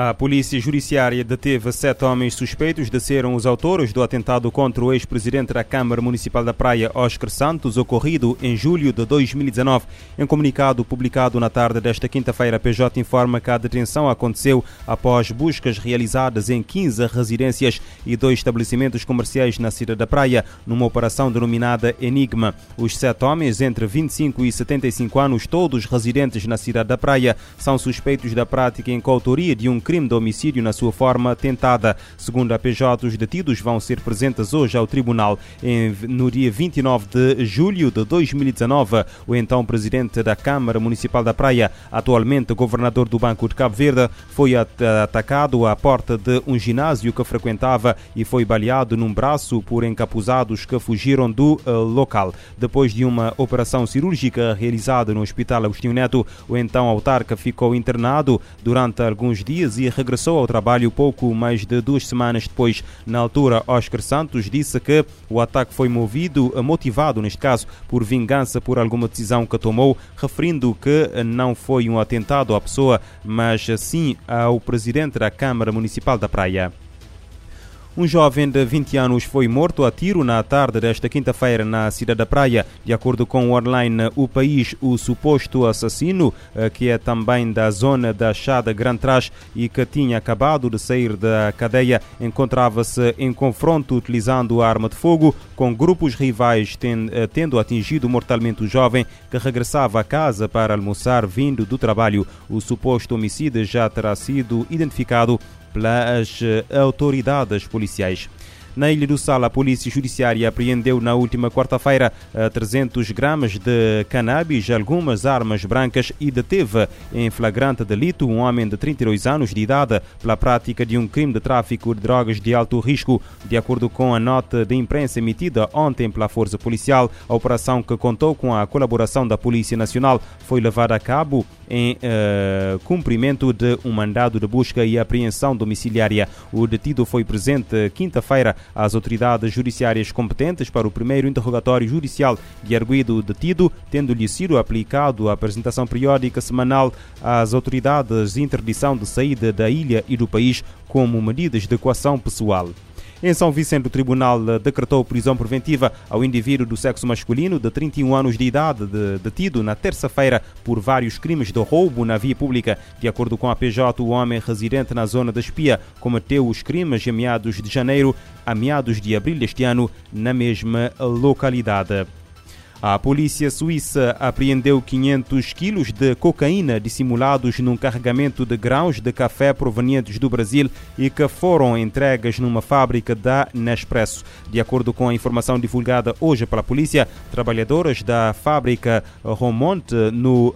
A polícia judiciária deteve sete homens suspeitos de serem os autores do atentado contra o ex-presidente da Câmara Municipal da Praia, Oscar Santos, ocorrido em julho de 2019. Em comunicado publicado na tarde desta quinta-feira, a PJ informa que a detenção aconteceu após buscas realizadas em 15 residências e dois estabelecimentos comerciais na cidade da Praia, numa operação denominada Enigma. Os sete homens, entre 25 e 75 anos, todos residentes na cidade da Praia, são suspeitos da prática em coautoria de um crime de homicídio na sua forma tentada. Segundo a PJ, os detidos vão ser presentes hoje ao tribunal. Em, no dia 29 de julho de 2019, o então presidente da Câmara Municipal da Praia, atualmente governador do Banco de Cabo Verde, foi atacado à porta de um ginásio que frequentava e foi baleado num braço por encapuzados que fugiram do uh, local. Depois de uma operação cirúrgica realizada no Hospital Agostinho Neto, o então autarca ficou internado durante alguns dias e regressou ao trabalho pouco mais de duas semanas depois. Na altura, Oscar Santos disse que o ataque foi movido, motivado neste caso, por vingança por alguma decisão que tomou, referindo que não foi um atentado à pessoa, mas sim ao presidente da Câmara Municipal da Praia. Um jovem de 20 anos foi morto a tiro na tarde desta quinta-feira na cidade da Praia. De acordo com o online O País, o suposto assassino, eh, que é também da zona da Chada Grand Trás e que tinha acabado de sair da cadeia, encontrava-se em confronto utilizando arma de fogo com grupos rivais, eh, tendo atingido mortalmente o jovem que regressava a casa para almoçar vindo do trabalho. O suposto homicida já terá sido identificado pelas eh, autoridades policiais. Na Ilha do Sal, a Polícia Judiciária apreendeu na última quarta-feira 300 eh, gramas de cannabis, algumas armas brancas e deteve em flagrante delito um homem de 32 anos de idade pela prática de um crime de tráfico de drogas de alto risco. De acordo com a nota de imprensa emitida ontem pela Força Policial, a operação que contou com a colaboração da Polícia Nacional foi levada a cabo em uh, cumprimento de um mandado de busca e apreensão domiciliária. O detido foi presente quinta-feira às autoridades judiciárias competentes para o primeiro interrogatório judicial de arguido detido, tendo-lhe sido aplicado a apresentação periódica semanal às autoridades de interdição de saída da ilha e do país como medidas de coação pessoal. Em São Vicente, o tribunal decretou prisão preventiva ao indivíduo do sexo masculino de 31 anos de idade, de, detido na terça-feira por vários crimes de roubo na via pública. De acordo com a PJ, o homem residente na zona da Espia cometeu os crimes em meados de janeiro a meados de abril deste ano na mesma localidade. A polícia suíça apreendeu 500 quilos de cocaína dissimulados num carregamento de grãos de café provenientes do Brasil e que foram entregues numa fábrica da Nespresso. De acordo com a informação divulgada hoje pela polícia, trabalhadoras da fábrica Romonte, no uh,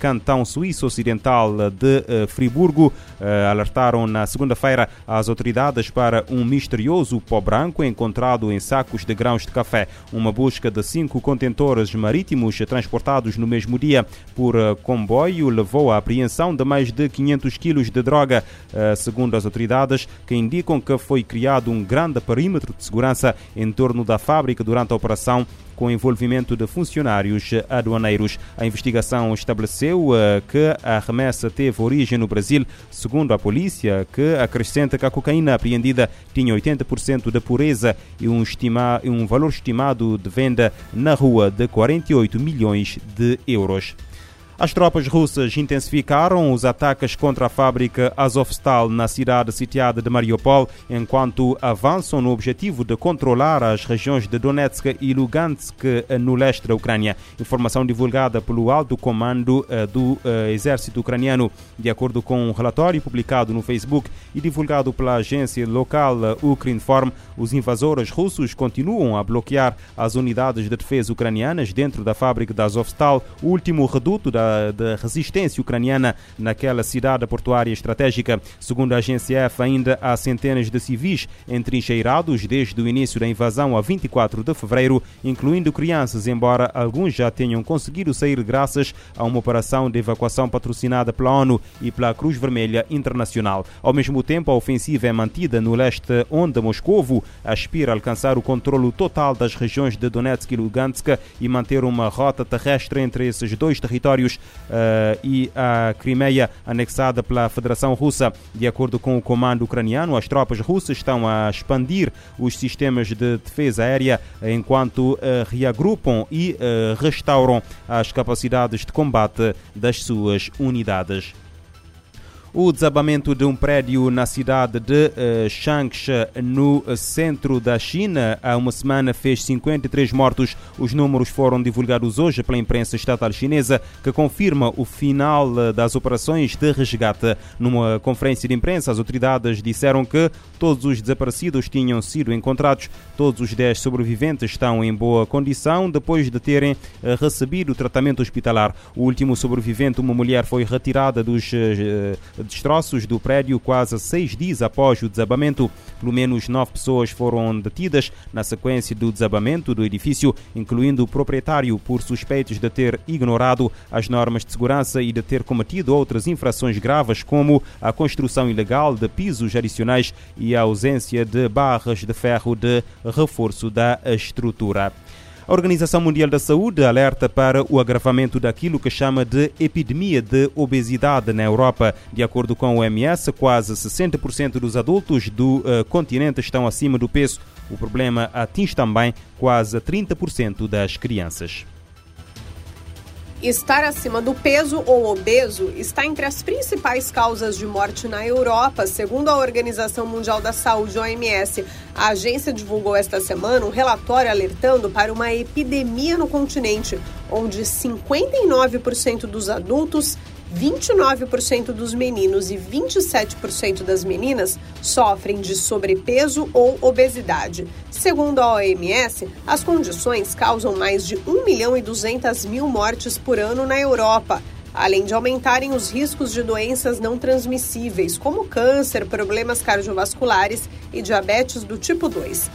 cantão suíço ocidental de uh, Friburgo, uh, alertaram na segunda-feira as autoridades para um misterioso pó branco encontrado em sacos de grãos de café. Uma busca de cinco contentores contentores marítimos transportados no mesmo dia por eh, comboio levou à apreensão de mais de 500 quilos de droga, eh, segundo as autoridades, que indicam que foi criado um grande perímetro de segurança em torno da fábrica durante a operação com envolvimento de funcionários aduaneiros. A investigação estabeleceu uh, que a remessa teve origem no Brasil, segundo a polícia, que acrescenta que a cocaína apreendida tinha 80% de pureza e um, estima, um valor estimado de venda na rua de 48 milhões de euros. As tropas russas intensificaram os ataques contra a fábrica Azovstal na cidade sitiada de Mariupol, enquanto avançam no objetivo de controlar as regiões de Donetsk e Lugansk no leste da Ucrânia. Informação divulgada pelo alto comando eh, do eh, exército ucraniano. De acordo com um relatório publicado no Facebook e divulgado pela agência local Ukrinform, os invasores russos continuam a bloquear as unidades de defesa ucranianas dentro da fábrica da Azovstal, o último reduto da da, resistência ucraniana naquela cidade portuária estratégica. Segundo a agência F, ainda há centenas de civis entrincheirados desde o início da invasão a 24 de fevereiro, incluindo crianças, embora alguns já tenham conseguido sair graças a uma operação de evacuação patrocinada pela ONU e pela Cruz Vermelha Internacional. Ao mesmo tempo, a ofensiva é mantida no leste, onde Moscovo aspira a alcançar o controle total das regiões de Donetsk e Lugansk e manter uma rota terrestre entre esses dois territórios uh, e a Crimeia anexada pela Federação Russa. De acordo com o comando ucraniano, as tropas russas estão a expandir os sistemas de defesa aérea enquanto uh, reagrupam e uh, restauram as capacidades de combate das suas unidades. O desabamento de um prédio na cidade de uh, Changsha, no centro da China, há uma semana fez 53 mortos. Os números foram divulgados hoje pela imprensa estatal chinesa, que confirma o final eh, das operações de resgate. Numa conferência de imprensa, as autoridades disseram que todos os desaparecidos tinham sido encontrados. Todos os 10 sobreviventes estão em boa condição depois de terem uh, recebido tratamento hospitalar. O último sobrevivente, uma mulher, foi retirada dos destroços do prédio quase seis dias após o desabamento. Pelo menos nove pessoas foram detidas na sequência do desabamento do edifício, incluindo o proprietário, por suspeitos de ter ignorado as normas de segurança e de ter cometido outras infrações graves, como a construção ilegal de pisos adicionais e a ausência de barras de ferro de reforço da estrutura. A Organização Mundial da Saúde alerta para o agravamento daquilo que chama de epidemia de obesidade na Europa. De acordo com o OMS, quase 60% dos adultos do uh, continente estão acima do peso. O problema atinge também quase 30% das crianças. Estar acima do peso ou obeso está entre as principais causas de morte na Europa, segundo a Organização Mundial da Saúde, OMS. A agência divulgou esta semana um relatório alertando para uma epidemia no continente, onde 59% dos adultos 29% dos meninos e 27% das meninas sofrem de sobrepeso ou obesidade. Segundo a OMS, as condições causam mais de 1 milhão e 200 mil mortes por ano na Europa, além de aumentarem os riscos de doenças não transmissíveis, como câncer, problemas cardiovasculares e diabetes do tipo 2.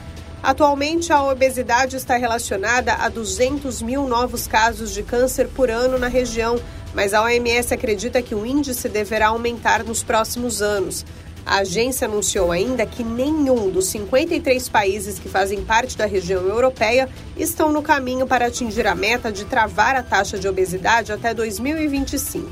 Atualmente, a obesidade está relacionada a 200 mil novos casos de câncer por ano na região, mas a OMS acredita que o índice deverá aumentar nos próximos anos. A agência anunciou ainda que nenhum dos 53 países que fazem parte da região europeia estão no caminho para atingir a meta de travar a taxa de obesidade até 2025.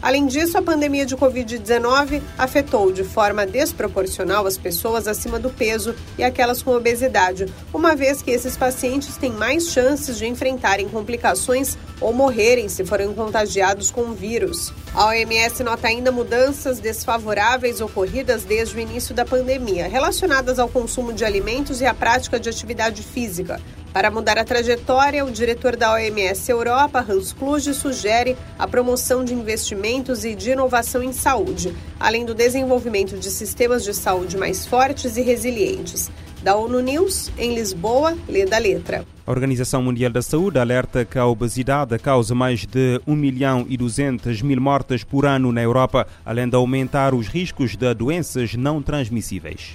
Além disso, a pandemia de Covid-19 afetou de forma desproporcional as pessoas acima do peso e aquelas com obesidade, uma vez que esses pacientes têm mais chances de enfrentarem complicações ou morrerem se forem contagiados com o vírus. A OMS nota ainda mudanças desfavoráveis ocorridas desde o início da pandemia, relacionadas ao consumo de alimentos e à prática de atividade física. Para mudar a trajetória, o diretor da OMS Europa, Hans Kluge, sugere a promoção de investimentos e de inovação em saúde, além do desenvolvimento de sistemas de saúde mais fortes e resilientes. Da ONU News, em Lisboa, lê da letra. A Organização Mundial da Saúde alerta que a obesidade causa mais de 1 milhão e 200 mil mortes por ano na Europa, além de aumentar os riscos de doenças não transmissíveis.